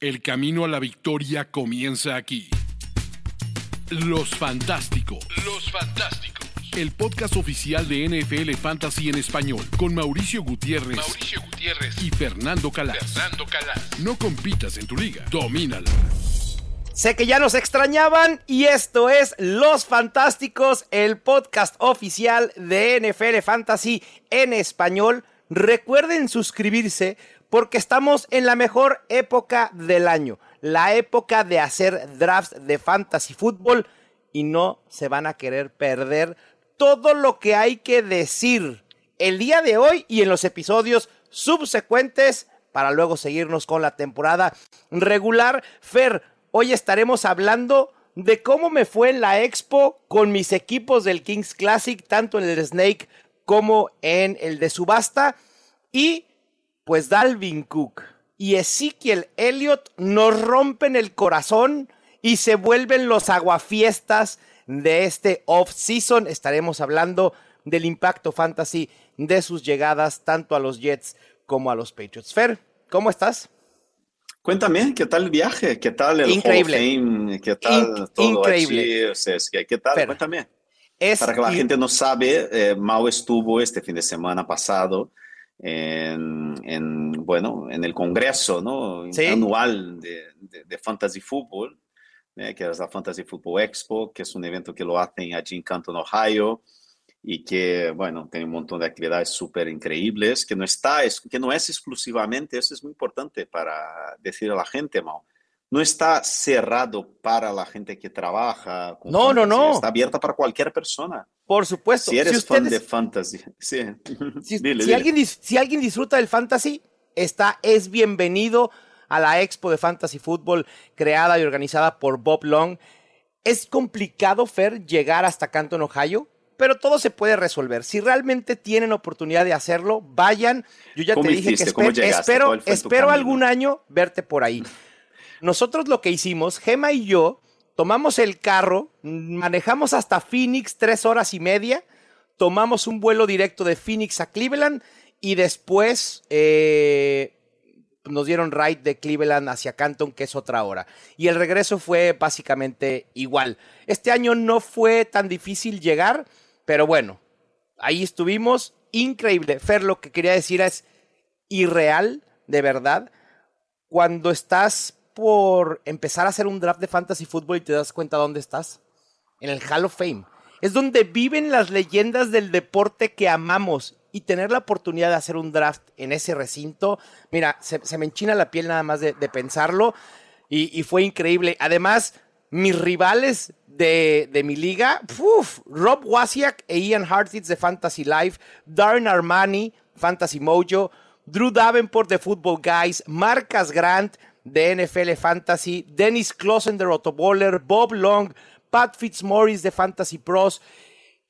El camino a la victoria comienza aquí. Los Fantásticos. Los Fantásticos. El podcast oficial de NFL Fantasy en español con Mauricio Gutiérrez, Mauricio Gutiérrez y Fernando Calas. Fernando Calas. No compitas en tu liga, domínala. Sé que ya nos extrañaban y esto es Los Fantásticos, el podcast oficial de NFL Fantasy en español. Recuerden suscribirse porque estamos en la mejor época del año, la época de hacer drafts de fantasy fútbol y no se van a querer perder todo lo que hay que decir el día de hoy y en los episodios subsecuentes para luego seguirnos con la temporada regular. Fer, hoy estaremos hablando de cómo me fue en la expo con mis equipos del Kings Classic, tanto en el Snake como en el de subasta. Y pues Dalvin Cook y Ezekiel Elliott nos rompen el corazón y se vuelven los aguafiestas de este off-season. Estaremos hablando del impacto fantasy de sus llegadas tanto a los Jets como a los Patriots. Fer, ¿cómo estás? Cuéntame, ¿qué tal el viaje? ¿Qué tal el Increíble. Fame? ¿Qué tal In- todo increíble. allí? O sea, es que- ¿Qué tal? Fer, Cuéntame. Es Para que la gente no sabe, eh, Mao estuvo este fin de semana pasado en, en, bueno, en el congreso ¿no? Sí. anual de, de- de Fantasy Football, ¿eh? que es la Fantasy Football Expo, que es un evento que lo hacen allí en Canton, Ohio, y que, bueno, tiene un montón de actividades súper increíbles, que no está, es, que no es exclusivamente, eso es muy importante para decir a la gente, Mao, no está cerrado para la gente que trabaja. con No, no, no. Está abierta para cualquier persona. Por supuesto. Si eres fan ustedes- de fantasy, sí. Si, Dile, si dile. Alguien, si alguien disfruta del fantasy, está, es bienvenido a la Expo de Fantasy Football creada y organizada por Bob Long. Es complicado, Fer, llegar hasta Canton, Ohio, pero todo se puede resolver. Si realmente tienen oportunidad de hacerlo, vayan. Yo ya te ¿Cómo dije hiciste? que ¿Cómo espe- llegaste? espero, ¿Cuál fue tu espero algún año verte por ahí. Nosotros lo que hicimos, Gema y yo, tomamos el carro, manejamos hasta Phoenix tres horas y media, tomamos un vuelo directo de Phoenix a Cleveland y después eh, nos dieron ride de Cleveland hacia Canton, que es otra hora. Y el regreso fue básicamente igual. Este año no fue tan difícil llegar, pero bueno, ahí estuvimos. Increíble. Fer, lo que quería decir es irreal, de verdad, cuando estás por empezar a hacer un draft de fantasy fútbol y te das cuenta dónde estás. En el Hall of Fame. Es donde viven las leyendas del deporte que amamos. Y tener la oportunidad de hacer un draft en ese recinto, mira, se, me enchina la piel nada más de, pensarlo. Y, y fue increíble. Además, mis rivales de, de mi liga, uf, Rob Wasiak e Ian Hartitz de Fantasy Life, Darren Armani, Fantasy Mojo, Drew Davenport de Football Guys, Marcas Grant de NFL Fantasy, Dennis Clausen de Rotoballer, Bob Long, Pat Fitzmaurice de Fantasy Pros,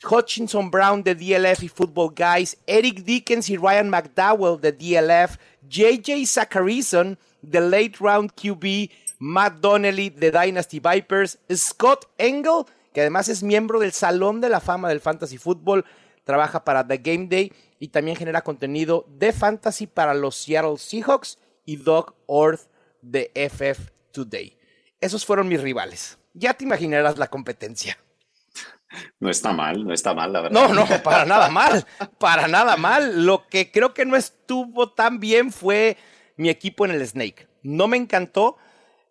Hutchinson Brown de DLF y Football Guys, Eric Dickens y Ryan McDowell de DLF, JJ Zacharyson de Late Round QB, Matt Donnelly de Dynasty Vipers, Scott Engel, que además es miembro del Salón de la Fama del Fantasy Football, trabaja para The Game Day y también genera contenido de fantasy para los Seattle Seahawks y Doug Orth de FF Today. Esos fueron mis rivales. Ya te imaginarás la competencia. No está mal, no está mal, la verdad. No, no, para nada mal, para nada mal. Lo que creo que no estuvo tan bien fue mi equipo en el Snake. No me encantó,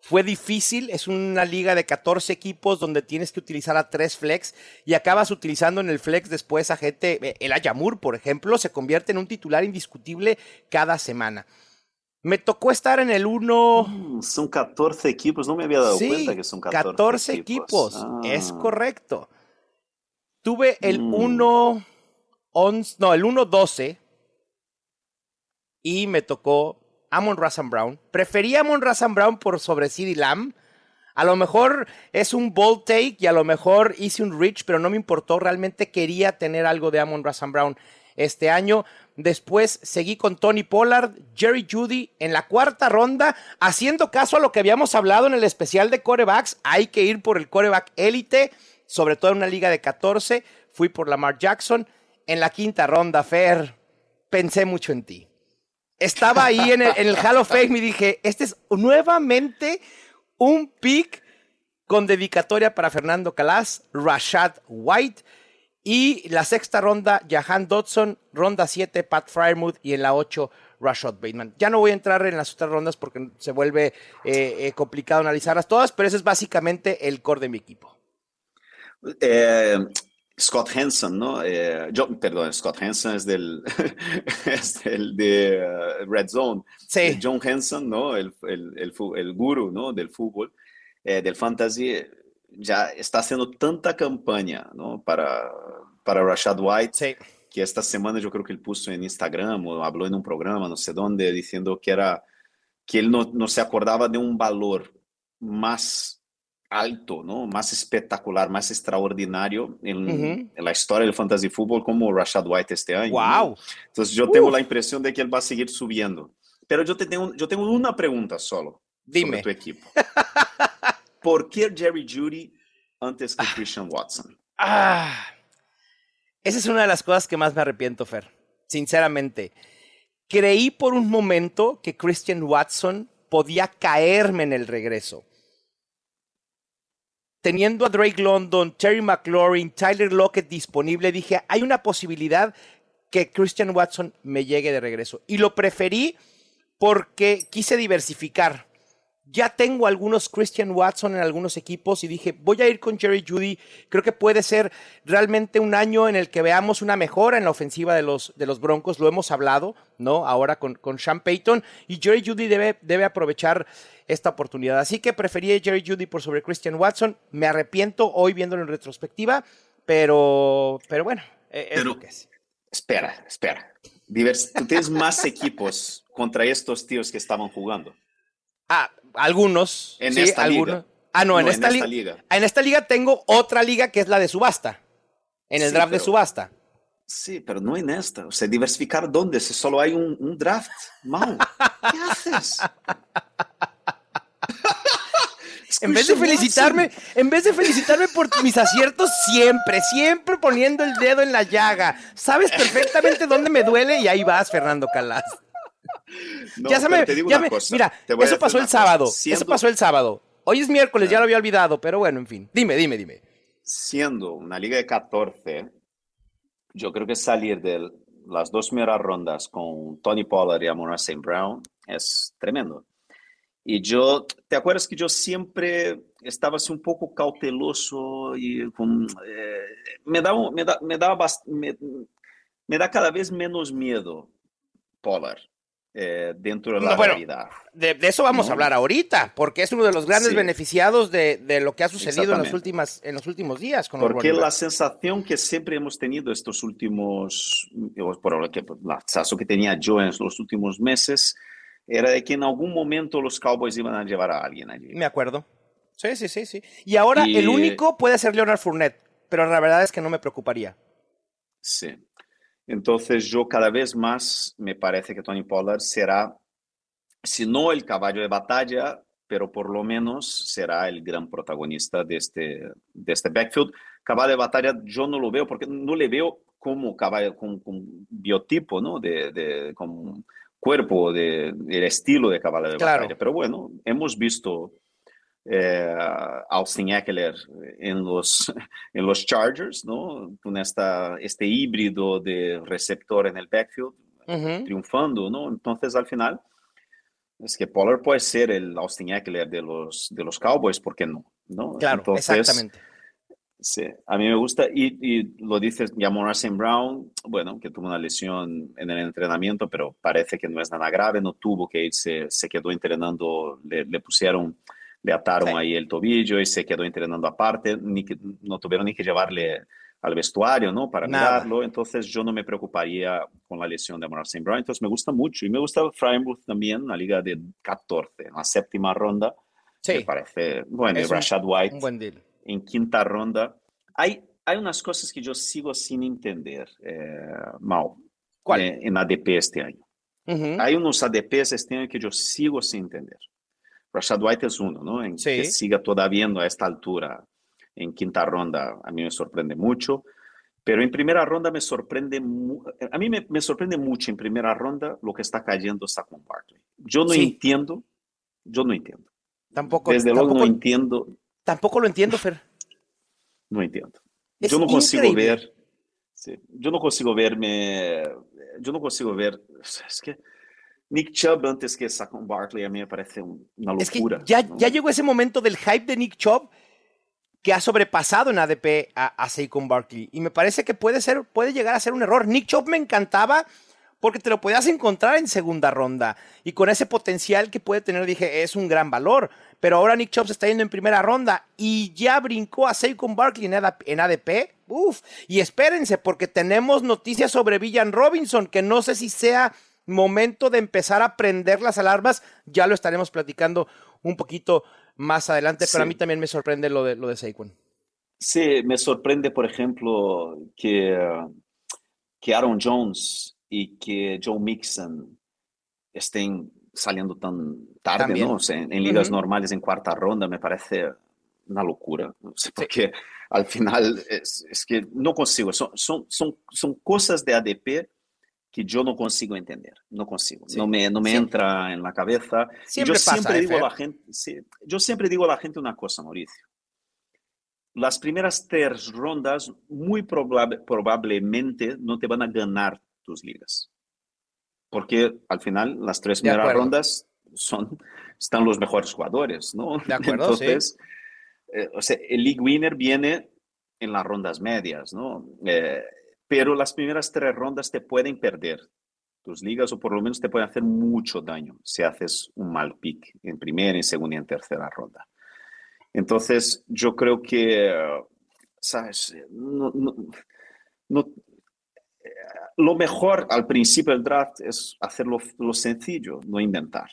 fue difícil, es una liga de 14 equipos donde tienes que utilizar a tres flex y acabas utilizando en el flex después a gente, eh, el Ayamur, por ejemplo, se convierte en un titular indiscutible cada semana. Me tocó estar en el 1... Mm, Son 14 equipos, no me había dado Sí, cuenta que son 14, 14 equipos, Ah. es correcto. Tuve el Mm. 1 11, no, el 1 12 y me tocó Amon Razan Brown. Preferí a Amon Razan Brown por sobre CD Lamb. A lo mejor es un bold take y a lo mejor hice un reach, pero no me importó. Realmente quería tener algo de Amon Razan Brown este año. Después seguí con Tony Pollard, Jerry Judy en la cuarta ronda, haciendo caso a lo que habíamos hablado en el especial de corebacks. Hay que ir por el coreback élite, sobre todo en una liga de 14. Fui por Lamar Jackson. En la quinta ronda, Fer, pensé mucho en ti. estaba ahí en el, en el Hall of Fame y dije, este es nuevamente un pick con dedicatoria para Fernando Calas, Rashad White y la sexta ronda, Jahan Dodson, ronda 7, Pat Fryermuth y en la 8, Rashad Bateman. Ya no voy a entrar en las otras rondas porque se vuelve eh, eh, complicado analizarlas todas, pero ese es básicamente el core de mi equipo. Eh, Scott Hansen, ¿no? Yo, perdón, Scott Hansen es del, es del de uh, Red Zone. Sí. John Hansen, ¿no? El, el, el, el guru, ¿no? Del fútbol, del fantasy, ya está haciendo tanta campaña, ¿no? Para, para Rashad White. Sí. Que esta semana yo creo que él puso en Instagram o habló en un programa, no sé dónde, diciendo que era que él no, no se acordaba de un valor más alto, ¿no? Más espectacular, más extraordinario en, uh -huh. en, la historia del fantasy fútbol como Rashad White este año. ¡Wow! ¿no? Entonces yo tengo la impresión de que él va a seguir subiendo. Pero yo, te tengo, yo tengo una pregunta solo Dime. sobre tu equipo. ¿Por qué Jerry Judy antes que Christian Watson? Ah, esa es una de las cosas que más me arrepiento, Fer. Sinceramente. Creí por un momento que Christian Watson podía caerme en el regreso teniendo a Drake London, Terry McLaurin, Tyler Lockett disponible, dije, hay una posibilidad que Christian Watson me llegue de regreso. Y lo preferí porque quise diversificar. Ya tengo algunos Christian Watson en algunos equipos y dije, voy a ir con Jerry Judy. Creo que puede ser realmente un año en el que veamos una mejora en la ofensiva de los, de los Broncos. Lo hemos hablado, ¿no? Ahora con, con Sean Payton. Y Jerry Judy debe, debe aprovechar esta oportunidad. Así que preferí a Jerry Judy por sobre Christian Watson. Me arrepiento hoy viéndolo en retrospectiva, pero, pero bueno, es pero, lo que es. Espera, espera. Divers Tú tienes más equipos contra estos tíos que estaban jugando. Ah, algunos. En sí, esta algunos. liga. Ah, no, en, esta, li- liga. En esta liga tengo otra liga que es la de subasta. En el Sí, draft de subasta. Sí, pero no en esta. O sea, diversificar dónde? Si solo hay un, un draft. Mau, ¿qué haces? En vez de felicitarme, en vez de felicitarme por mis aciertos siempre, siempre poniendo el dedo en la llaga. Sabes perfectamente dónde me duele y ahí vas, Fernando Calas. No, ya se me, te digo ya una me- cosa, mira, eso pasó el sábado. Eso Siendo- pasó el sábado. Hoy es miércoles, ya lo había olvidado, pero bueno, en fin. Dime, dime, dime. siendo una liga de 14, yo creo que salir de las dos primeras rondas con Tony Pollard y Amon St. Brown es tremendo. Y yo, ¿te acuerdas que yo siempre estaba así un poco cauteloso y con, eh, me, da, un- me, da, me, me, me da cada vez menos miedo Pollard eh, dentro de la No, bueno, realidad. De, de eso vamos No. a hablar ahorita, porque es uno de los grandes Sí. beneficiados de, de lo que ha sucedido en los, Exactamente. últimas, en los últimos días con Porque la sensación que siempre hemos tenido estos últimos, por lo que la sensación que tenía yo en los últimos meses, era de que en algún momento los Cowboys iban a llevar a alguien allí. Me acuerdo. Sí, sí, sí, sí. Y ahora Y- el único puede ser Leonard Fournette, pero la verdad es que no me preocuparía. Sí. Entonces yo cada vez más me parece que Tony Pollard será, si no el caballo de batalla, pero por lo menos será el gran protagonista de este, de este backfield. Caballo de batalla yo no lo veo porque no le veo como caballo, con, biotipo, ¿no? De, de, con cuerpo, de, del estilo de caballo de Claro. batalla. Pero bueno, hemos visto eh, Austin Eckler en los, en los Chargers, ¿no? Con esta, este híbrido de receptor en el backfield, Ujú. triunfando, ¿no? Entonces, al final, es que Pollard puede ser el Austin Eckler de los, de los Cowboys, ¿por qué no? ¿No? Claro, Entonces, exactamente. Sí, a mí me gusta. Y, y lo dices, a St. Brown, bueno, que tuvo una lesión en el entrenamiento, pero parece que no es nada grave, no tuvo que irse, se quedó entrenando, le, le pusieron, le ataron Sí. ahí el tobillo y se quedó entrenando aparte, ni que, no tuvieron ni que llevarle al vestuario, ¿no? Para Nada. mirarlo, entonces yo no me preocuparía con la lesión de Amon St. Brown, entonces me gusta mucho. Y me gusta Frymouth también, la liga de 14, en la séptima ronda, me Sí, parece, bueno, y Rashad White un buen deal. en quinta ronda. Hay, hay unas cosas que yo sigo sin entender, eh, Mau, ¿Cuál? eh, en ADP este año. Ujú. Hay unos ADPs este año que yo sigo sin entender. Rashad White es uno, ¿no? En Sí. que siga todavía a esta altura en quinta ronda, a mí me sorprende mucho. Pero en primera ronda me sorprende, a mí me, me, sorprende mucho en primera ronda lo que está cayendo Saquon Barkley. Yo no sí. entiendo, yo no entiendo. Tampoco. Desde tampoco, luego no entiendo. Tampoco lo entiendo, Fer. No entiendo. Es yo no consigo increíble. ver, sí, yo no consigo verme, yo no consigo ver, es que Nick Chubb antes que Saquon Barkley a mí me parece una locura. Es que ya, ¿no? ya llegó ese momento del hype de Nick Chubb que ha sobrepasado en ADP a, a Saquon Barkley. Y me parece que puede, ser, puede llegar a ser un error. Nick Chubb me encantaba porque te lo podías encontrar en segunda ronda. Y con ese potencial que puede tener, dije, es un gran valor. Pero ahora Nick Chubb se está yendo en primera ronda y ya brincó a Saquon Barkley en, en ADP. Uf, y espérense, porque tenemos noticias sobre Villan Robinson, que no sé si sea momento de empezar a prender las alarmas. Ya lo estaremos platicando un poquito más adelante, pero sí. a mí también me sorprende lo de, lo de Saquon. Sí, me sorprende, por ejemplo, que, que Aaron Jones y que Joe Mixon estén saliendo tan tarde, También. ¿no? O sea, en, en, ligas uh -huh. normales en cuarta ronda me parece una locura, no sé, porque sí. al final es, es, que no consigo, son, son, son, son cosas de ADP que yo no consigo entender, no consigo, sí. no me, no me entra en la cabeza. Siempre yo pasa, siempre digo Fer. a la gente, yo siempre digo a la gente una cosa, Mauricio. Las primeras tres rondas muy probable, probablemente no te van a ganar tus ligas. Porque al final las tres primeras rondas son, están los mejores jugadores, ¿no? De acuerdo, Entonces, sí. eh, o sea, el league winner viene en las rondas medias, ¿no? Eh, pero las primeras tres rondas te pueden perder tus ligas o por lo menos te pueden hacer mucho daño si haces un mal pick en primera, en segunda y en tercera ronda. Entonces, yo creo que, ¿sabes? No, no, no, lo mejor al principio del draft es hacerlo lo sencillo, no inventar.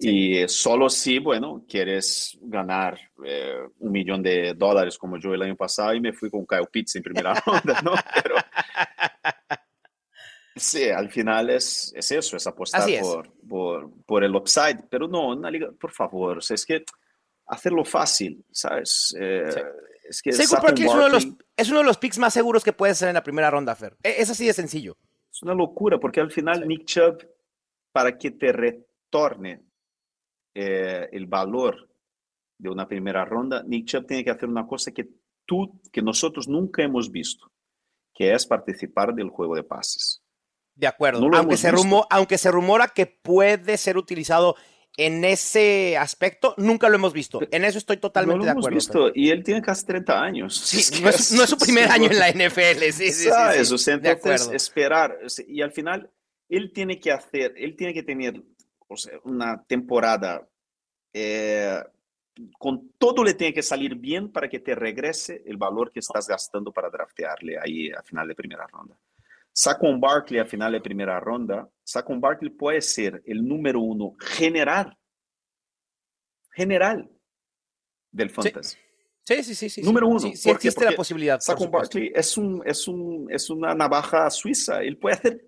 Y solo si, bueno, quieres ganar eh, un millón de dólares como yo el año pasado y me fui con Kyle Pitts en primera ronda, ¿no? Pero sí, al final es, es eso, es apostar es. Por, por, por, el upside. Pero no, una liga, por favor, o sea, es que hacerlo fácil, ¿sabes? Eh, sí. Es que Saquon Barkley es uno, de los, es uno de los picks más seguros que puedes hacer en la primera ronda, Fer. E, Es así de sencillo. Es una locura, porque al final sí. Nick Chubb, para que te retorne eh, el valor de una primera ronda, Nick Chubb tiene que hacer una cosa que tú, que nosotros nunca hemos visto, que es participar del juego de pases. De acuerdo, no aunque, se rumo, aunque se rumora que puede ser utilizado en ese aspecto nunca lo hemos visto. En eso estoy totalmente no de acuerdo. Visto. Y él tiene casi 30 años. Sí, es no, es, no, es, su primer año en la NFL. Sí, sí, ¿Sabes? sí, O sea, entonces, esperar. Y al final, él tiene que hacer, él tiene que tener o sea, una temporada eh, con todo le tiene que salir bien para que te regrese el valor que estás gastando para draftearle ahí a final de primera ronda. Saquon Barkley a final de primera ronda, Saquon Barkley puede ser el número uno general, general del fantasy. Sí, sí, sí. sí número uno. Sí, sí existe la posibilidad. Saquon Barkley es, un, es, un, es una navaja suiza. Él puede hacer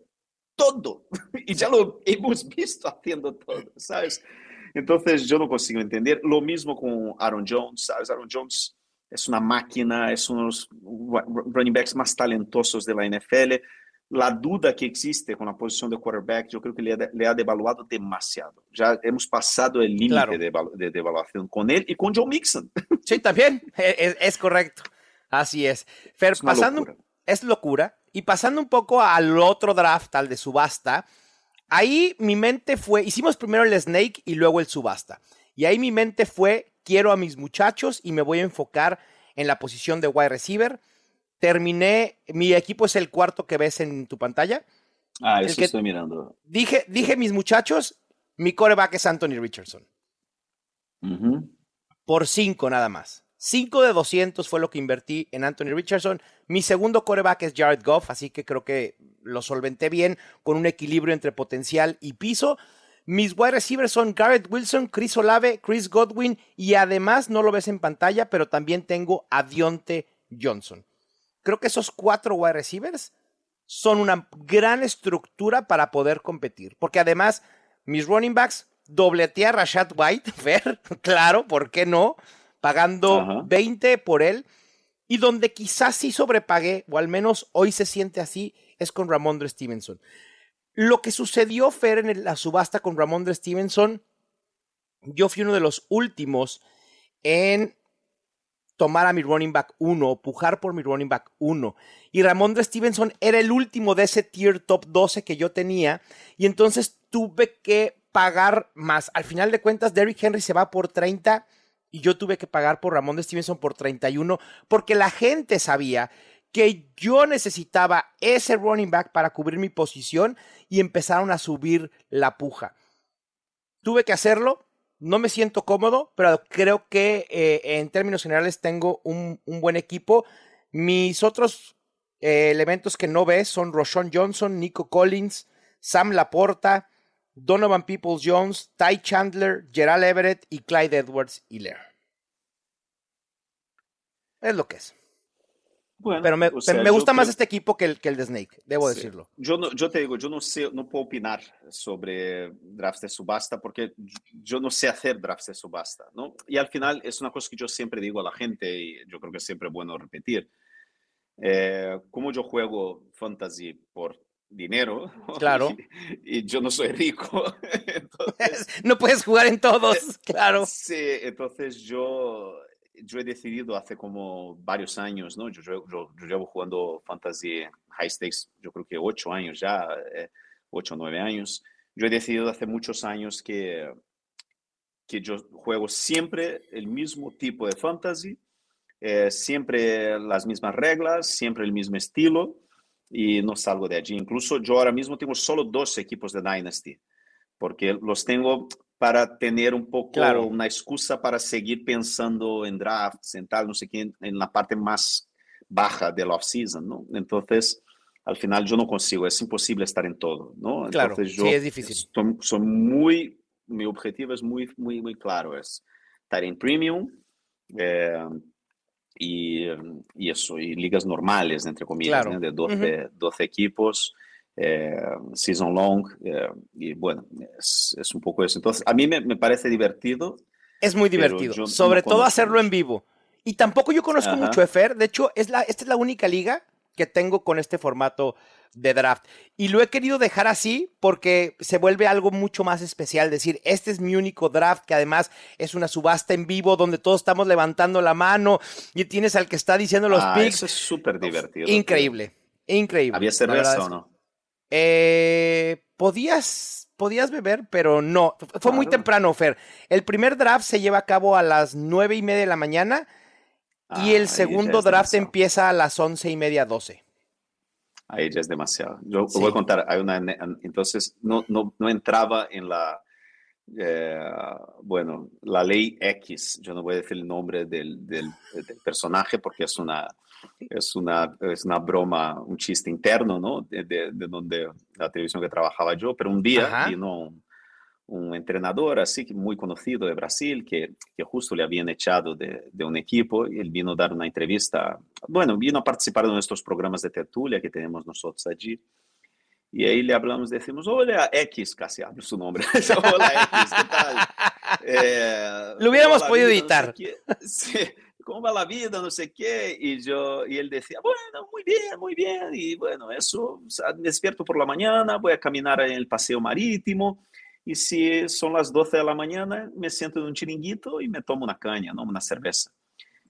todo. Y ya lo hemos visto haciendo todo, ¿sabes? Entonces yo no consigo entender. Lo mismo con Aaron Jones, ¿sabes? Aaron Jones es una máquina, es uno de los running backs más talentosos de la NFL la duda que existe con la posición de quarterback, yo creo que le ha, le ha devaluado demasiado. Ya hemos pasado el límite claro. de, de, devaluación con él y con Joe Mixon. Sí, también, es, es correcto. Así es. Fer, es pasando, locura. es locura. Y pasando un poco al otro draft, al de subasta, ahí mi mente fue, hicimos primero el snake y luego el subasta. Y ahí mi mente fue, quiero a mis muchachos y me voy a enfocar en la posición de wide receiver terminé, mi equipo es el cuarto que ves en tu pantalla. Ah, eso estoy mirando. Dije, dije, mis muchachos, mi coreback es Anthony Richardson. Uh -huh. Por cinco nada más. Cinco de 200 fue lo que invertí en Anthony Richardson. Mi segundo coreback es Jared Goff, así que creo que lo solventé bien con un equilibrio entre potencial y piso. Mis wide receivers son Garrett Wilson, Chris Olave, Chris Godwin y además, no lo ves en pantalla, pero también tengo a Dionte Johnson creo que esos cuatro wide receivers son una gran estructura para poder competir. Porque además, mis running backs dobleteé a Rashad White, ver, claro, ¿por qué no? Pagando uh -huh. 20 por él. Y donde quizás sí sobrepagué, o al menos hoy se siente así, es con Ramondre Stevenson. Lo que sucedió, Fer, en la subasta con Ramondre Stevenson, yo fui uno de los últimos en tomar a mi running back 1 pujar por mi running back 1. Y Ramondre Stevenson era el último de ese tier top 12 que yo tenía. Y entonces tuve que pagar más. Al final de cuentas, Derrick Henry se va por 30 y yo tuve que pagar por Ramondre Stevenson por 31 porque la gente sabía que yo necesitaba ese running back para cubrir mi posición y empezaron a subir la puja. Tuve que hacerlo, no me siento cómodo, pero creo que eh, en términos generales tengo un, buen equipo. Mis otros eh, elementos que no ves son Roshon Johnson, Nico Collins, Sam Laporta, Donovan Peoples Jones, Ty Chandler, Gerald Everett y Clyde Edwards Hiller. Es lo que es. pero me, gusta más este equipo que el, que el de Snake, debo decirlo. Yo, no, yo te digo, yo no sé, no puedo opinar sobre drafts de subasta porque yo no sé hacer drafts de subasta, ¿no? Y al final es una cosa que yo siempre digo a la gente y yo creo que es siempre bueno repetir. Eh, como yo juego fantasy por dinero. Claro. Y, yo no soy rico. no puedes jugar en todos, claro. Sí, entonces yo, yo he decidido hace como varios años, ¿no? Yo, yo, llevo jugando fantasy high stakes, yo creo que ocho años ya, eh, ocho o nueve años. Yo he decidido hace muchos años que, que yo juego siempre el mismo tipo de fantasy, eh, siempre las mismas reglas, siempre el mismo estilo y no salgo de allí. Incluso yo ahora mismo tengo solo dos equipos de Dynasty, porque los tengo para tener un poco una excusa para seguir pensando en drafts, en tal, no sé qué, en la parte más baja del off-season, ¿no? Entonces, al final yo no consigo, es imposible estar en todo, ¿no? Claro, Entonces, yo sí, es difícil. Soy, muy, mi objetivo es muy, muy, muy claro, es estar en premium, eh, y, y, eso, y ligas normales, entre comillas, de 12, 12 equipos, eh, season long, eh, y bueno, es, es, un poco eso. Entonces, a mí me, me parece divertido. Es muy divertido, sobre todo hacerlo en vivo. Y tampoco yo conozco mucho EFER, de hecho, es la, esta es la única liga que tengo con este formato de draft. Y lo he querido dejar así porque se vuelve algo mucho más especial. Decir, este es mi único draft, que además es una subasta en vivo donde todos estamos levantando la mano y tienes al que está diciendo los ah, picks. Eso es súper divertido. Increíble, increíble. ¿Había cerveza o no? Eh, podías, podías beber, pero no. Fue muy temprano, Fer. El primer draft se lleva a cabo a las nueve y media de la mañana. Y el segundo draft empieza a las once y media, doce. Ahí ya es demasiado. Yo voy a contar, hay una, entonces no, no, no entraba en la, eh, bueno, la ley X, yo no voy a decir el nombre del, del, personaje porque es una, es, una, es una broma, un chiste interno, ¿no? De, de, donde la televisión que trabajaba yo, pero un día vino un entrenador así muy conocido de Brasil que, que justo le habían echado de, de, un equipo y él vino a dar una entrevista, bueno, vino a participar de nuestros programas de tertulia que tenemos nosotros allí. Y ahí le hablamos, decimos, hola X, casi hablo su nombre. hola X, ¿qué tal? Eh, Lo hubiéramos podido editar. sí, ¿Cómo va la vida? No sé qué. Y, yo, y él decía, bueno, muy bien, muy bien. Y bueno, eso, me despierto por la mañana, voy a caminar en el paseo marítimo y si son las 12 de la mañana, me siento en un chiringuito y me tomo una caña, ¿no? una cerveza.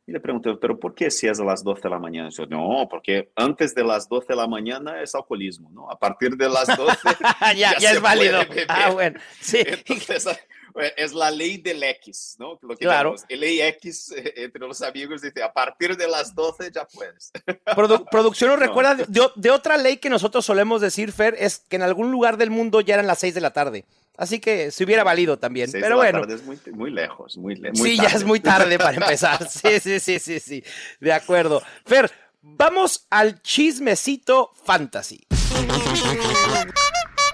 Y le pregunté, ¿pero por qué si es a las 12 de la mañana? Yo, no, porque antes de las 12 de la mañana es alcoholismo, ¿no? A partir de las 12 ya, ya, es válido. Ah, bueno, sí. Entonces, es la ley del X, ¿no? Lo que claro. La ley X eh, entre los amigos dice, a partir de las 12 ya puedes. producción nos recuerda de, de, otra ley que nosotros solemos decir, Fer, es que en algún lugar del mundo ya eran las 6 de la tarde. Así que se hubiera valido también. Pero bueno. Es muy, muy, lejos, muy, lejos. Sí, ya es muy tarde para empezar. Sí, sí, sí, sí, sí. De acuerdo. Fer, vamos al chismecito fantasy.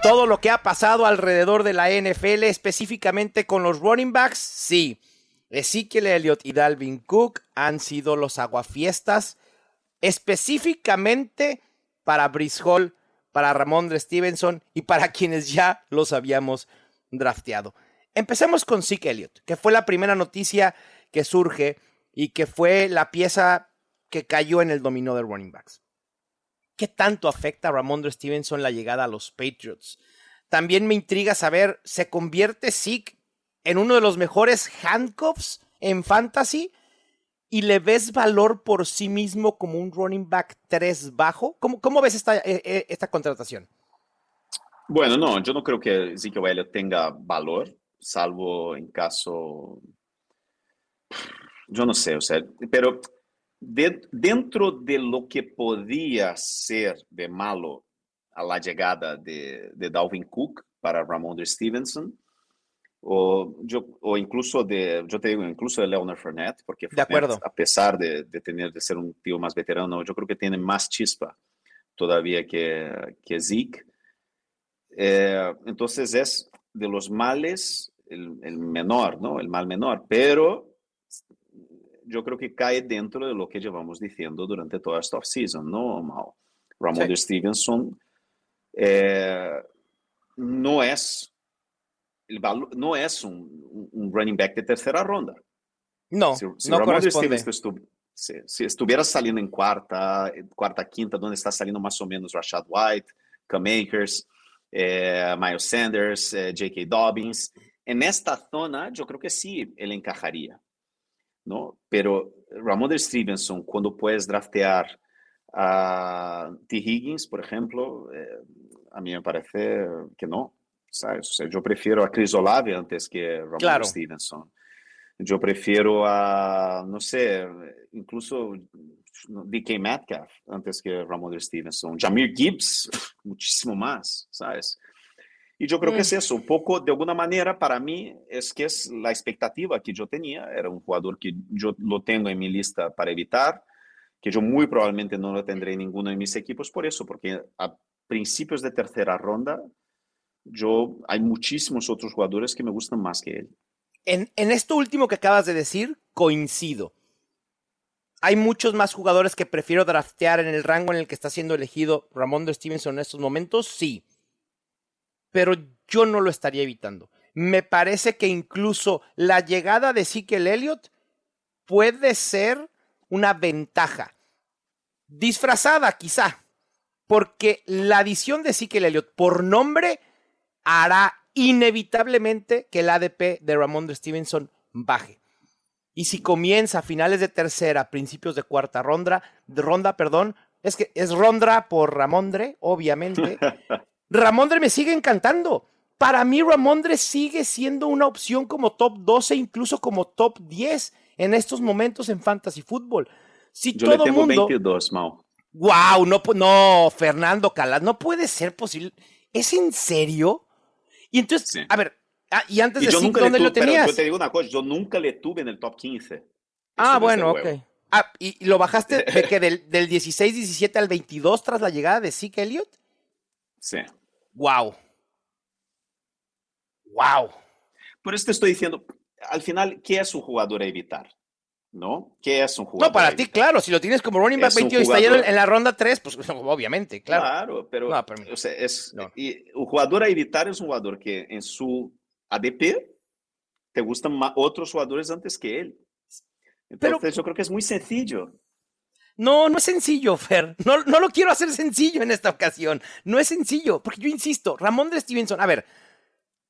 Todo lo que ha pasado alrededor de la NFL, específicamente con los running backs, sí. Ezekiel Elliott y Dalvin Cook han sido los aguafiestas, específicamente para Brice Hall para Ramondre Stevenson y para quienes ya los habíamos drafteado. Empecemos con Zeke Elliott, que fue la primera noticia que surge y que fue la pieza que cayó en el dominó de running backs. ¿Qué tanto afecta a Ramondre Stevenson la llegada a los Patriots? También me intriga saber, ¿se convierte Zeke en uno de los mejores handcuffs en fantasy? ¿Y le ves valor por sí mismo como un running back 3 bajo? ¿Cómo, cómo ves esta, eh, eh, esta contratación? Bueno, no, yo no creo que Zeke Elliott tenga valor, salvo en caso, yo no sé, o sea, pero de, dentro de lo que podía ser de malo a la llegada de, de Dalvin Cook para Ramondre Stevenson, o, yo, o incluso de, yo te digo, incluso de Leonard Fournette, porque Fournette, de acuerdo. a pesar de, de, tener, de ser un tío más veterano, yo creo que tiene más chispa todavía que, que Zeke. Eh, entonces es de los males el, el, menor, ¿no? El mal menor, pero yo creo que cae dentro de lo que llevamos diciendo durante toda esta off-season, ¿no, Mal? Ramon sí. Stevenson eh, no es no es un, un, running back de tercera ronda. No, si, si no corresponde. Stevenson estu, si, si, estuviera saliendo en cuarta, cuarta, quinta, donde está saliendo más o menos Rashad White, Cam Akers, eh, Miles Sanders, eh, J.K. Dobbins, en esta zona yo creo que sí él encajaría. ¿no? Pero Ramon Stevenson, cuando puedes draftear a T. Higgins, por ejemplo, eh, a mí me parece que no. ¿Sabes? O sea, yo prefiero a Chris Olave antes que Ramon claro. Stevenson. Yo prefiero a, no sé, incluso DK Metcalf antes que Ramon Stevenson. Jamir Gibbs, muchísimo más, ¿sabes? Y yo creo que es eso, un poco, de alguna manera, para mí, es que es la expectativa que yo tenía. Era un jugador que yo lo tengo en mi lista para evitar, que yo muy probablemente no lo tendré en ninguno de mis equipos por eso, porque a principios de tercera ronda, yo, hay muchísimos otros jugadores que me gustan más que él. En, en esto último que acabas de decir, coincido. Hay muchos más jugadores que prefiero draftear en el rango en el que está siendo elegido Ramón de Stevenson en estos momentos, sí pero yo no lo estaría evitando. Me parece que incluso la llegada de Ezekiel Elliott puede ser una ventaja. Disfrazada, quizá. Porque la adición de Ezekiel Elliott por nombre hará inevitablemente que el ADP de Ramondre Stevenson baje. Y si comienza a finales de tercera, principios de cuarta ronda, de ronda, perdón, es que es Rondra por Ramondre, obviamente. Ramondre me sigue encantando. Para mí, Ramondre sigue siendo una opción como top 12, incluso como top 10 en estos momentos en Fantasy Football. Si Yo todo le tengo mundo. 22, Mau. Wow, no, no, Fernando Calas, no puede ser posible. ¿Es en serio? Y entonces, Sí. a ver, ah, y antes Y de le ¿dónde tuve, lo pero tenías? yo te digo una cosa, yo nunca le tuve en el top 15. Ah, bueno, ok. Ah, ¿y lo bajaste de que del, del 16-17 al 22 tras la llegada de Zeke Elliott? Sí. Wow. Wow. Por eso te estoy diciendo, al final, ¿qué es un jugador a evitar? ¿No? ¿Qué es un jugador No, para ti, claro, si lo tienes como running back Es un 22 y está en la ronda 3, pues obviamente, claro. Claro, pero, No, pero- o sea, es, no. y un jugador a evitar es un jugador que en su ADP te gustan más otros jugadores antes que él. Pero- Entonces yo creo que es muy sencillo. No, no es sencillo, Fer. No, no lo quiero hacer sencillo en esta ocasión. No es sencillo, porque yo insisto, Ramón de Stevenson, a ver,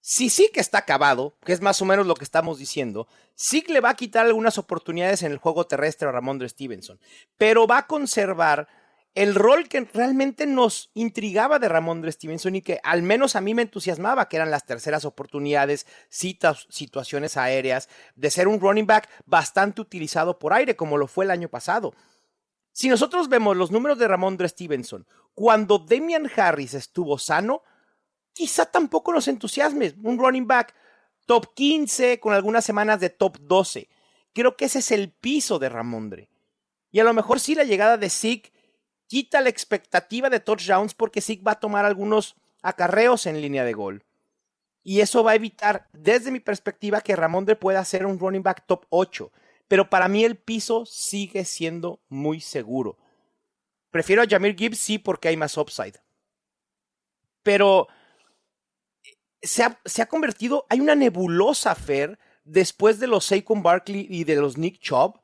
si sí que está acabado, que es más o menos lo que estamos diciendo, sí que le va a quitar algunas oportunidades en el juego terrestre a Ramón de Stevenson, pero va a conservar el rol que realmente nos intrigaba de Ramón de Stevenson y que al menos a mí me entusiasmaba, que eran las terceras oportunidades, citas, situaciones aéreas, de ser un running back bastante utilizado por aire, como lo fue el año pasado. Si nosotros vemos los números de Ramondre Stevenson, cuando Damian Harris estuvo sano, quizá tampoco nos entusiasme. Un running back top 15 con algunas semanas de top 12. Creo que ese es el piso de Ramondre. Y a lo mejor sí la llegada de Zeke quita la expectativa de touchdowns porque Zeke va a tomar algunos acarreos en línea de gol. Y eso va a evitar, desde mi perspectiva, que Ramondre pueda ser un running back top 8 pero para mí el piso sigue siendo muy seguro. Prefiero a Jamir Gibbs, sí, porque hay más upside. Pero se ha, se ha convertido, hay una nebulosa Fer después de los Saquon Barkley y de los Nick Chubb,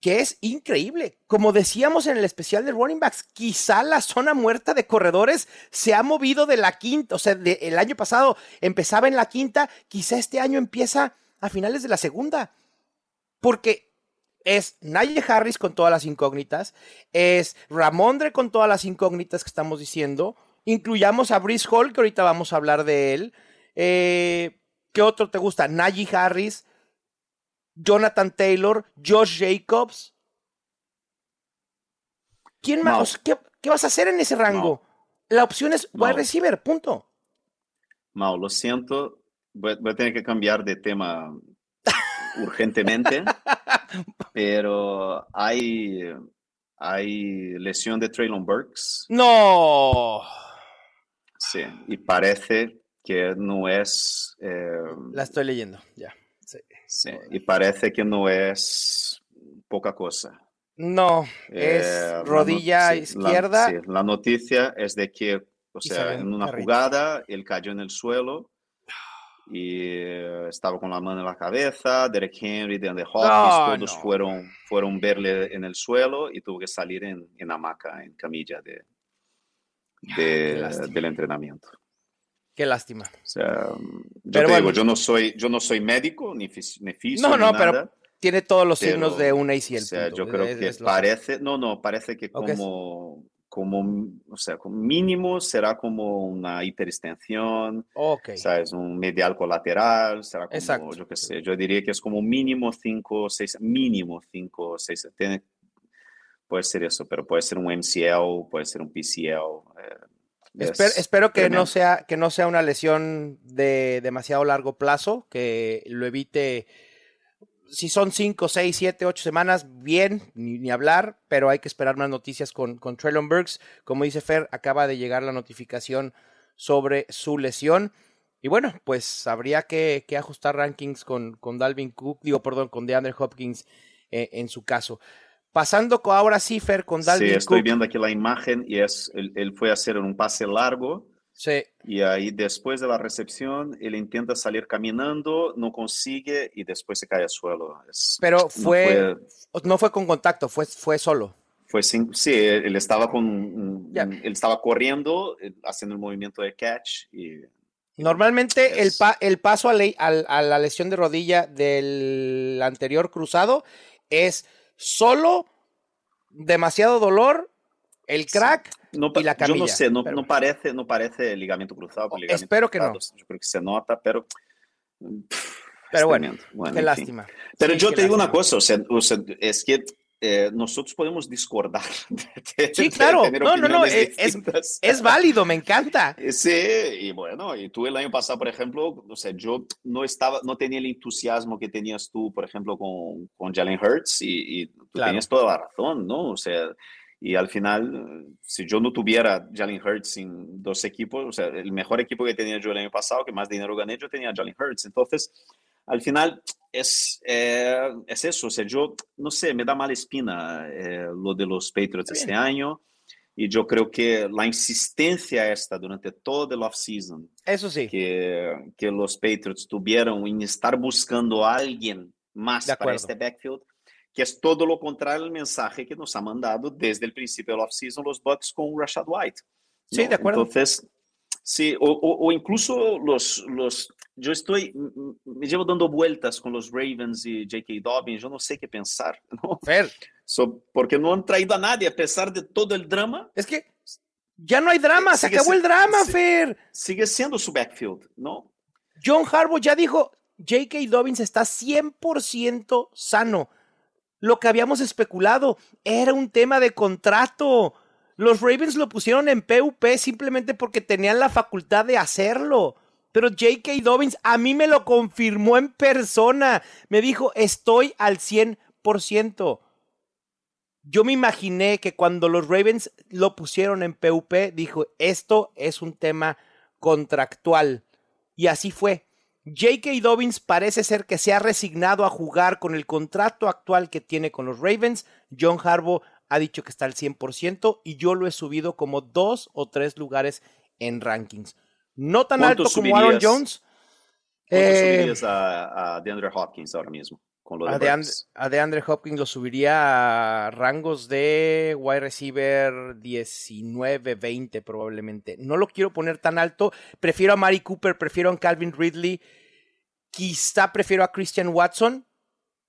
que es increíble. Como decíamos en el especial de running backs, quizá la zona muerta de corredores se ha movido de la quinta, o sea, el año pasado empezaba en la quinta, quizá este año empieza a finales de la segunda. Porque es Naye Harris con todas las incógnitas, es Ramondre con todas las incógnitas que estamos diciendo, incluyamos a Brice Hall, que ahorita vamos a hablar de él. Eh, ¿Qué otro te gusta? Najee Harris, Jonathan Taylor, Josh Jacobs. ¿Quién más? ¿Qué, vas a hacer en ese rango? La opción es wide receiver, punto. Mau, lo siento, voy, a tener que cambiar de tema urgentemente, pero hay, hay lesión de Traylon Burks. No. Sí, y parece que no es... Eh, La estoy leyendo, ya. Sí, y parece que no es poca cosa. No, es eh, rodilla izquierda. La, sí, la noticia es de que, o sea, en una jugada, él cayó en el suelo y eh, estaba con la mano en la cabeza. Derek Henry, de Hopkins, todos fueron, fueron verle en el suelo y tuvo que salir en, en hamaca, en camilla de, de del entrenamiento. Qué lástima. O sea, yo te digo, yo no soy, yo no soy médico ni, ni No, no, pero tiene todos los signos de una ACL. O sea, yo creo que parece, no, no, parece que como, como, o sea, como mínimo será como una hiperextensión, okay. ¿sabes? Un medial colateral, será como, Exacto. yo qué sé, yo diría que es como mínimo 5 6, mínimo 5 o 6, puede ser eso, pero puede ser un MCL, puede ser un PCL. Eh, espero que no, sea, que no sea una lesión de demasiado largo plazo, que lo evite. Si son 5, 6, 7, 8 semanas, bien, ni, hablar, pero hay que esperar más noticias con, con Traylon Burks. Como dice Fer, acaba de llegar la notificación sobre su lesión. Y bueno, pues habría que, ajustar rankings con, con Dalvin Cook, digo, perdón, con DeAndre Hopkins eh, en su caso. Pasando ahora sí, Fer, con Dalvin Sí, estoy viendo aquí la imagen y es, él, fue a hacer un pase largo. Sí. Y ahí después de la recepción, él intenta salir caminando, no consigue y después se cae al suelo. Pero fue no, fue, con contacto, fue, fue solo. Fue sin, sí, él estaba con, él estaba corriendo, haciendo el movimiento de catch y Normalmente el, el paso a, a, la lesión de rodilla del anterior cruzado es solo, demasiado dolor, el crack y la camilla. Yo no sé, no, parece, no parece ligamento cruzado. espero que no. Yo creo que se nota, pero... pero bueno, qué lástima. Pero yo te digo una cosa, o sea, es que eh, nosotros podemos discordar. sí, claro, no, no, no, es, es, válido, me encanta. Sí, y bueno, y tú el año pasado, por ejemplo, o sea, yo no estaba, no tenía el entusiasmo que tenías tú, por ejemplo, con, con Jalen Hurts, y, tú tenías toda la razón, ¿no? O sea, y al final, si yo no tuviera Jalen Hurts en dos equipos, o sea, el mejor equipo que tenía yo el año pasado, que más dinero gané, yo tenía Jalen Hurts. Entonces, al final es, eh, es eso, o sea, yo no sé, me da mala espina eh, lo de los Patriots este año y yo creo que la insistencia esta durante todo el off-season, sí, que, que los Patriots tuvieron en estar buscando a alguien más para este backfield, que es todo lo contrario al mensaje que nos ha mandado desde el principio del off-season los Bucks con Rashad White. Sí, de. Entonces, sí, o, o, o incluso los, los yo estoy, me llevo dando vueltas con los Ravens y J.K. Dobbins, yo no sé qué pensar, ¿no? Fer. So, porque no han traído a nadie a pesar de todo el drama. Es que ya no hay drama, se acabó el drama, Fer. Sigue siendo su backfield, ¿no? John Harbaugh ya dijo, J.K. Dobbins está 100% sano. Lo que habíamos especulado era un tema de contrato. Los Ravens lo pusieron en PUP simplemente porque tenían la facultad de hacerlo. Pero J.K. Dobbins a mí me lo confirmó en persona. Me dijo, estoy al 100%. Yo me imaginé que cuando los Ravens lo pusieron en PUP, dijo, esto es un tema contractual. Y así fue. J.K. Dobbins parece ser que se ha resignado a jugar con el contrato actual que tiene con los Ravens. John Harbaugh ha dicho que está al 100% y yo lo he subido como dos o tres lugares en rankings. No tan alto como Aaron Jones, ¿Cuánto Eh, subirías a, a DeAndre Hopkins ahora mismo? Con lo de A DeAndre, a DeAndre Hopkins lo subiría a rangos de wide receiver 19, 20 probablemente. No lo quiero poner tan alto. Prefiero a Mari Cooper, prefiero a Calvin Ridley. Quizá prefiero a Christian Watson.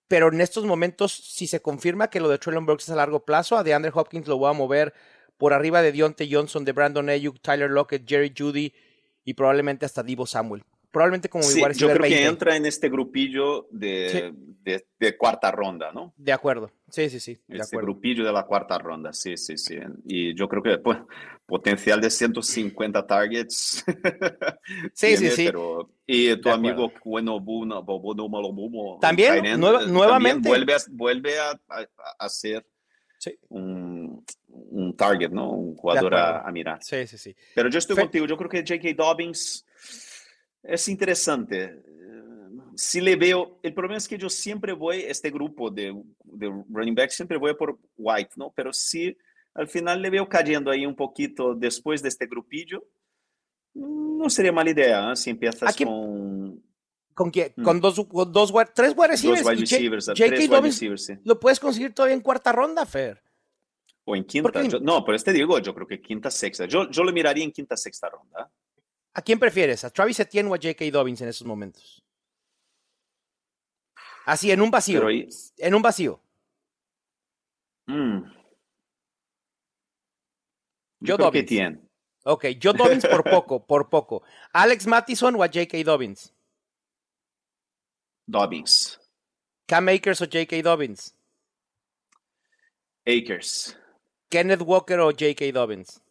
Pero en estos momentos, si se confirma que lo de Traylon Burks es a largo plazo, a DeAndre Hopkins lo voy a mover por arriba de Deontay Johnson, de Brandon Ayuk, Tyler Lockett, Jerry Judy y probablemente hasta Divo Samuel. Probablemente como Sí, wide yo creo que 20. entra en este grupillo de, de, de cuarta ronda, ¿no? De acuerdo. Sí, sí, sí. De Este acuerdo. grupillo de la cuarta ronda, sí, sí, sí. Y yo creo que pues, potencial de 150 targets. Sí, sí, tiene, sí. pero- y tu De amigo Bueno Buno, Bobo Malo Bumo, También, nueva- eh, nuevamente. Vuelve a, vuelve a, a- a ser Sí. un, un target, ¿no? Un jugador a mirar. Sí, sí, sí. Pero yo estoy Fe- contigo, yo creo que J.K. Dobbins es interesante. Si le veo, el problema es que yo siempre voy, este grupo de, de running back, siempre voy por White, ¿no? Pero si al final le veo cayendo ahí un poquito después de este grupillo, no sería mala idea ¿eh? si empiezas Aquí- con ¿Con quién? Mm. Con dos, con dos tres wide receivers. dos wide J- receivers, J.K. tres wide receivers, sí. lo puedes conseguir todavía en cuarta ronda, Fer. O en quinta. Yo- no, pero este digo, yo creo que quinta, sexta. Yo, yo lo miraría en quinta, sexta ronda. ¿A quién prefieres? ¿A Travis Etienne o a J.K. Dobbins en esos momentos? Así, en un vacío. Pero En un vacío. Mm. Yo Dobbins. Ok, yo Dobbins por poco, por poco. ¿Alex Mattison o a J.K. Dobbins? Dobbins. ¿Cam Akers o J.K. Dobbins? Akers. ¿Kenneth Walker o J.K. Dobbins?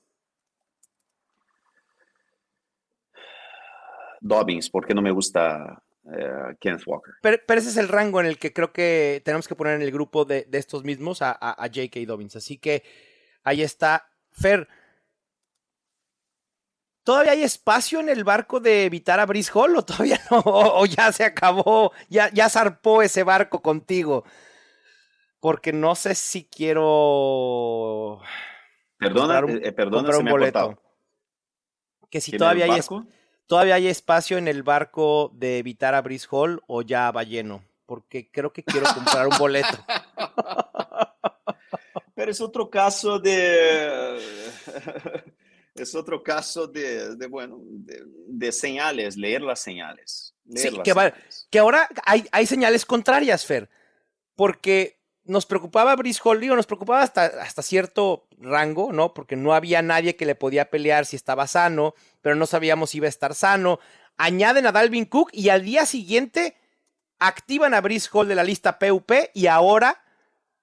Dobbins, porque no me gusta eh, Kenneth Walker. Pero, pero ese es el rango en el que creo que tenemos que poner en el grupo de, de estos mismos a, a- a J.K. Dobbins. Así que ahí está. Fer, ¿todavía hay espacio en el barco de evitar a Brice Hall o todavía no? O, o ya se acabó, ya, ya zarpó ese barco contigo. Porque no sé si quiero Perdona, un, eh, eh, perdona, se me ha. Que si ¿Tiene todavía hay, es- barco? Todavía hay espacio en el barco de evitar a Brice Hall o ya va lleno. Porque creo que quiero comprar un boleto. Pero es otro caso de... es otro caso de, de, bueno, de, de señales, leer las señales. Leer Sí, las que va- señales. que ahora hay, hay señales contrarias, Fer, porque nos preocupaba Brice Hall, digo, nos preocupaba hasta, hasta cierto rango, ¿no? Porque no había nadie que le podía pelear si estaba sano, pero no sabíamos si iba a estar sano. Añaden a Dalvin Cook y al día siguiente activan a Brice Hall de la lista PUP y ahora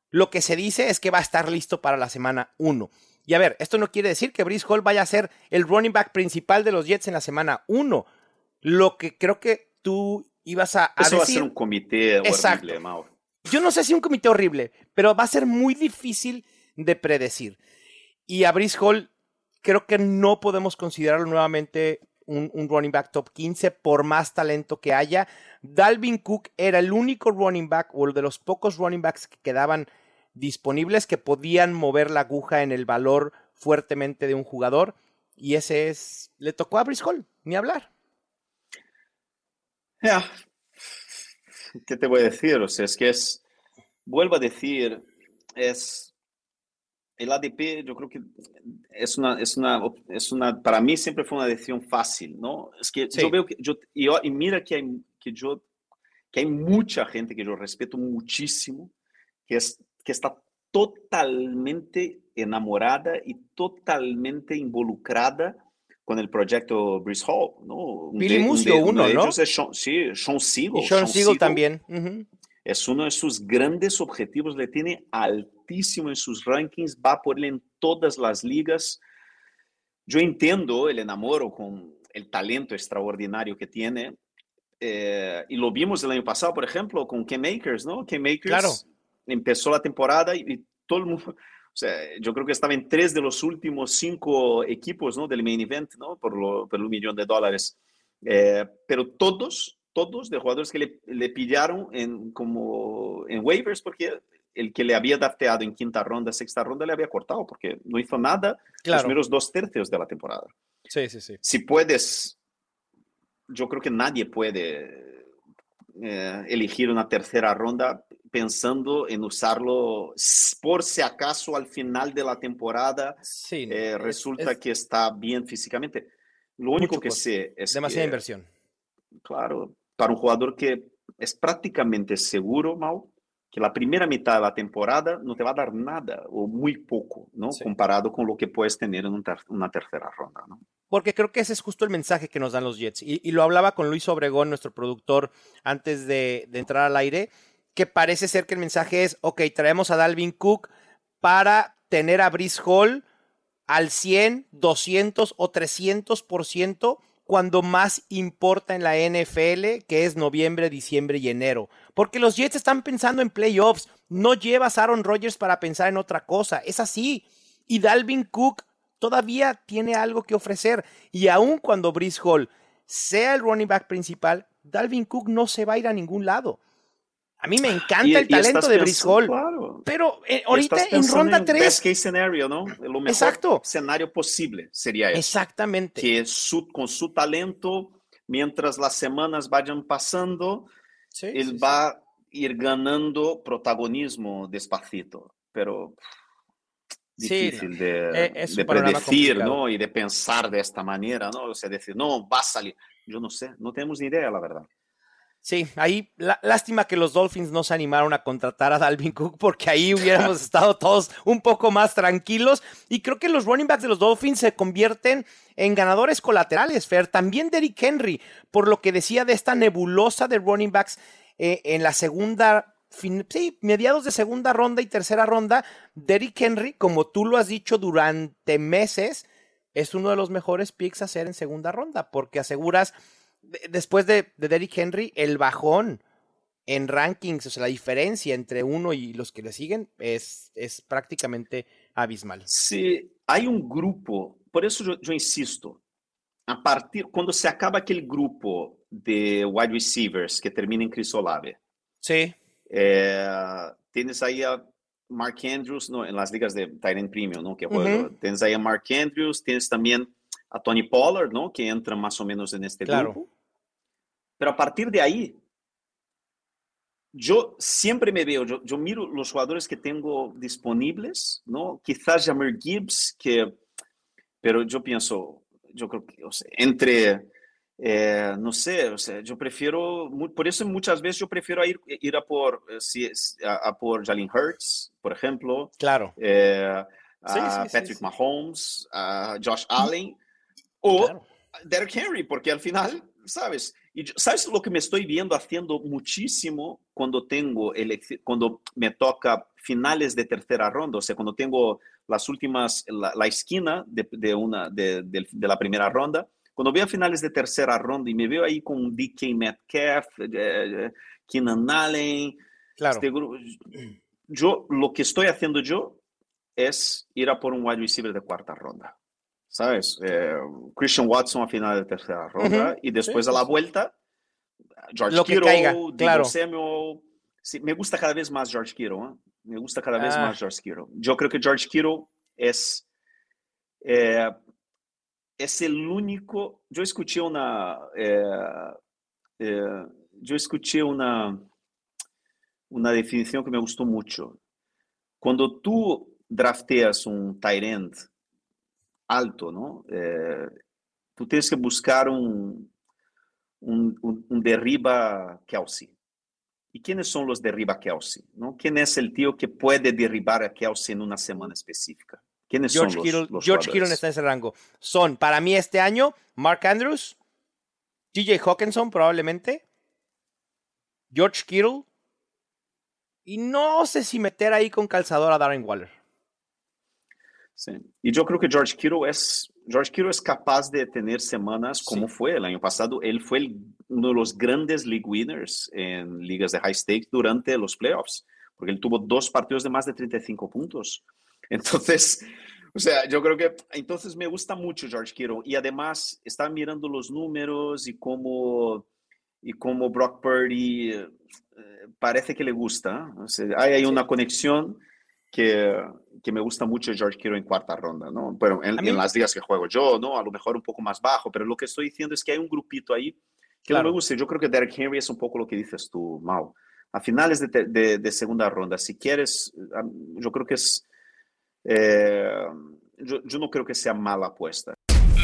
lo que se dice es que va a estar listo para la semana 1. Y a ver, esto no quiere decir que Brice Hall vaya a ser el running back principal de los Jets en la semana 1. Lo que creo que tú ibas a, a Eso va a ser un comité Exacto. horrible, Mauro. Yo no sé si un comité horrible, pero va a ser muy difícil de predecir. Y a Brice Hall creo que no podemos considerarlo nuevamente un, un running back top 15 por más talento que haya. Dalvin Cook era el único running back o de los pocos running backs que quedaban disponibles que podían mover la aguja en el valor fuertemente de un jugador. Y ese es, le tocó a Brice Hall, ni hablar. Ya. ¿Qué te voy a decir? O sea, es que es, vuelvo a decir, es el ADP, yo creo que es una, es una, es una, para mí siempre fue una decisión fácil, ¿no? Es que Sí. yo veo que, yo, y, y mira que hay, que yo, que hay mucha gente que yo respeto muchísimo, que, es, que está totalmente enamorada y totalmente involucrada con el proyecto Brice Hall, ¿no? Billy de- uno, de ¿no? es Sean, sí, Sean Siegel. Y Sean Sean Siegel Siegel también. Es uno de sus grandes objetivos, le tiene altísimo en sus rankings, va por él en todas las ligas. Yo entiendo el enamoro con el talento extraordinario que tiene. eh, y lo vimos el año pasado, por ejemplo, con Ken Makers, ¿no? Ken Makers Claro. empezó la temporada y, y todo el mundo, o sea, yo creo que estaba en tres de los últimos cinco equipos, ¿no? Del main event, ¿no? Por, lo, por un millón de dólares. Eh, pero todos, todos de jugadores que le, le pillaron en, como en waivers porque el que le había drafteado en quinta ronda, sexta ronda, le había cortado porque no hizo nada los Claro. primeros dos tercios de la temporada. Sí, sí, sí. Si puedes yo creo que nadie puede eh, elegir una tercera ronda pensando en usarlo por si acaso al final de la temporada Sí, eh, es- resulta es que está bien físicamente. Lo único que costo, sé es demasiada que, inversión. claro, para un jugador que es prácticamente seguro, Mau, que la primera mitad de la temporada no te va a dar nada o muy poco, ¿no? Sí. Comparado con lo que puedes tener en un ter- una tercera ronda, ¿no? Porque creo que ese es justo el mensaje que nos dan los Jets. Y, y lo hablaba con Luis Obregón, nuestro productor, antes de, de entrar al aire, que parece ser que el mensaje es, ok, traemos a Dalvin Cook para tener a Brice Hall al 100, 200 o 300% cuando más importa en la NFL, que es noviembre, diciembre y enero. Porque los Jets están pensando en playoffs. No llevas a Aaron Rodgers para pensar en otra cosa. Es así. Y Dalvin Cook todavía tiene algo que ofrecer. Y aun cuando Brice Hall sea el running back principal, Dalvin Cook no se va a ir a ningún lado. A mí me encanta Y- el talento de Brice pensando- Hall. Claro. Pero eh, ahorita en ronda en 3. Best case scenario, ¿no? Lo mejor Exacto. escenario posible sería eso. Exactamente. Que su, con su talento, mientras las semanas vayan pasando, Sí, él sí, sí. va a ir ganando protagonismo despacito. Pero difícil de, es un de predecir. ¿no? Y de pensar de esta manera, ¿no? O sea, decir, no, va a salir. Yo no sé, no tenemos ni idea, la verdad. Sí, ahí lá- lástima que los Dolphins no se animaron a contratar a Dalvin Cook porque ahí hubiéramos estado todos un poco más tranquilos y creo que los running backs de los Dolphins se convierten en ganadores colaterales, Fer. También Derrick Henry, por lo que decía de esta nebulosa de running backs eh, en la segunda, fin- sí, mediados de segunda ronda y tercera ronda, Derrick Henry, como tú lo has dicho durante meses, es uno de los mejores picks a hacer en segunda ronda porque aseguras después de, de Derrick Henry, el bajón en rankings, o sea, la diferencia entre uno y los que le siguen es, es prácticamente abismal. Se hay um grupo, por isso eu, eu insisto, a partir quando se acaba aquele grupo de wide receivers que termina em Chris Olave, Sí, é, tens aí a Mark Andrews no, em las ligas de Tyrant Premium, não? Que juega, Uhum. tens aí a Mark Andrews, tens também a Tony Pollard, não? Que entra mais ou menos neste Claro. grupo. Pero a partir de aí, yo siempre me veo, yo, yo miro los jugadores que tengo disponibles, ¿no? Quizás Jamir Gibbs, que, pero yo pienso, yo creo que, o sea, entre, eh, no sé, o sea, yo prefiero, por eso muchas veces yo prefiero ir, ir a por, eh, a, a por Jalen Hurts, por ejemplo, claro. eh, a sí, sí, Patrick sí. Mahomes, a Josh Allen, o claro. Derrick Henry, porque al final, ¿sabes? Y ¿Sabes lo que me estoy viendo haciendo muchísimo cuando tengo cuando me toca finales de tercera ronda? O sea, cuando tengo las últimas, la, la esquina de, de una, de, de- de la primera ronda, cuando veo finales de tercera ronda y me veo ahí con DK Metcalf, eh, Keenan Allen, Claro. este grupo, yo lo que estoy haciendo yo es ir a por un wide receiver de cuarta ronda. ¿Sabes? Eh, Christian Watson a final de tercera ronda Ujú, y después sí, a la vuelta, George Lo caiga, Deebo claro. Samuel. Sí, me gusta cada vez más George Kittle. ¿eh? Me gusta cada vez Ah. más George Kittle. Yo creo que George Kittle es, eh, es el único. Yo escuché una. eh, eh, yo escuché una, una definición que me gustó mucho. Cuando tú drafteas un tight end alto, ¿no? Eh, tú tienes que buscar un, un, un- un derriba Kelsey. ¿Y quiénes son los derriba Kelsey? ¿no? ¿Quién es el tío que puede derribar a Kelsey en una semana específica? ¿Quiénes George son los, Kittle, los George Kittle está en ese rango. Son, para mí este año, Mark Andrews, TJ Hawkinson probablemente, George Kittle, y no sé si meter ahí con calzador a Darren Waller. Sí. Y yo creo que George Kittle es, George Kittle es capaz de tener semanas como Sí. fue el año pasado. Él fue el- uno de los grandes league winners en ligas de high stakes durante los playoffs, porque él tuvo dos partidos de más de 35 puntos. Entonces, o sea, yo creo que entonces me gusta mucho George Kittle y además estaba mirando los números y cómo y cómo Brock Purdy eh, parece que le gusta. O sea, hay, hay una conexión que, que me gusta mucho George Kittle en cuarta ronda, ¿no? Pero en, mí- en las ligas que juego yo, ¿no? A lo mejor un poco más bajo, pero lo que estoy diciendo es que hay un grupito ahí Que claro. no me gusta. Yo creo que Derek Henry es un poco lo que dices tú, Mau. A finales de, de, de segunda ronda, si quieres, yo creo que es... Eh, yo, yo no creo que sea mala apuesta.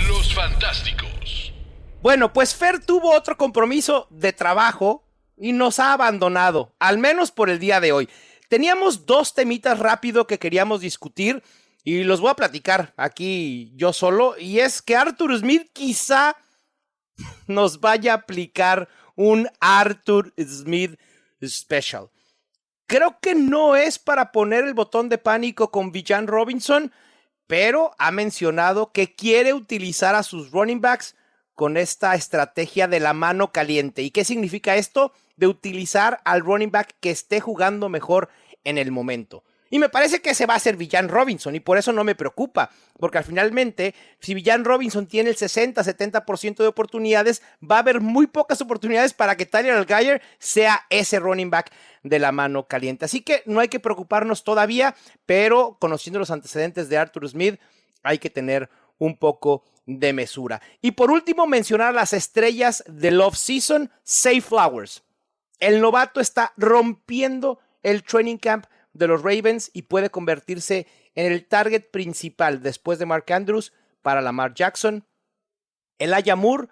Los Fantásticos. Bueno, pues Fer tuvo otro compromiso de trabajo y nos ha abandonado, al menos por el día de hoy. Teníamos dos temitas rápido que queríamos discutir y los voy a platicar aquí yo solo. Y es que Arthur Smith quizá nos vaya a aplicar un Arthur Smith Special. Creo que no es para poner el botón de pánico con Villan Robinson, pero ha mencionado que quiere utilizar a sus running backs con esta estrategia de la mano caliente. ¿Y qué significa esto? De utilizar al running back que esté jugando mejor en el momento. Y me parece que ese va a ser Villan Robinson y por eso no me preocupa, porque al finalmente, si Villan Robinson tiene el 60-70% de oportunidades, va a haber muy pocas oportunidades para que Tyler Algier sea ese running back de la mano caliente. Así que no hay que preocuparnos todavía, pero conociendo los antecedentes de Arthur Smith, hay que tener un poco de mesura. Y por último, mencionar las estrellas del off-season, Safe Flowers. El novato está rompiendo el training camp de los Ravens y puede convertirse en el target principal después de Mark Andrews para Lamar Jackson. El Ayamur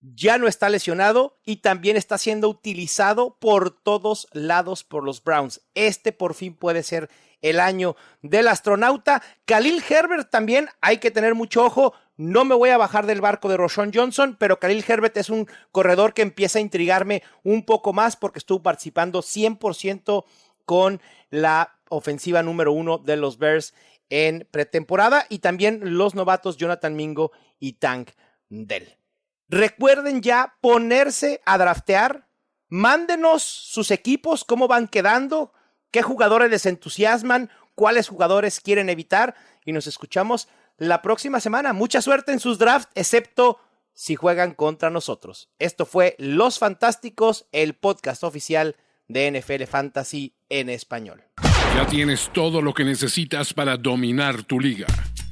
ya no está lesionado y también está siendo utilizado por todos lados por los Browns. Este por fin puede ser el año del astronauta. Khalil Herbert también hay que tener mucho ojo. No me voy a bajar del barco de Roshon Johnson, pero Khalil Herbert es un corredor que empieza a intrigarme un poco más porque estuvo participando 100% con la ofensiva número uno de los Bears en pretemporada y también los novatos Jonathan Mingo y Tank Dell. Recuerden ya ponerse a draftear. Mándenos sus equipos, cómo van quedando, qué jugadores les entusiasman, cuáles jugadores quieren evitar. Y nos escuchamos la próxima semana. Mucha suerte en sus drafts, excepto si juegan contra nosotros. Esto fue Los Fantásticos, el podcast oficial de NFL Fantasy en español. Ya tienes todo lo que necesitas para dominar tu liga.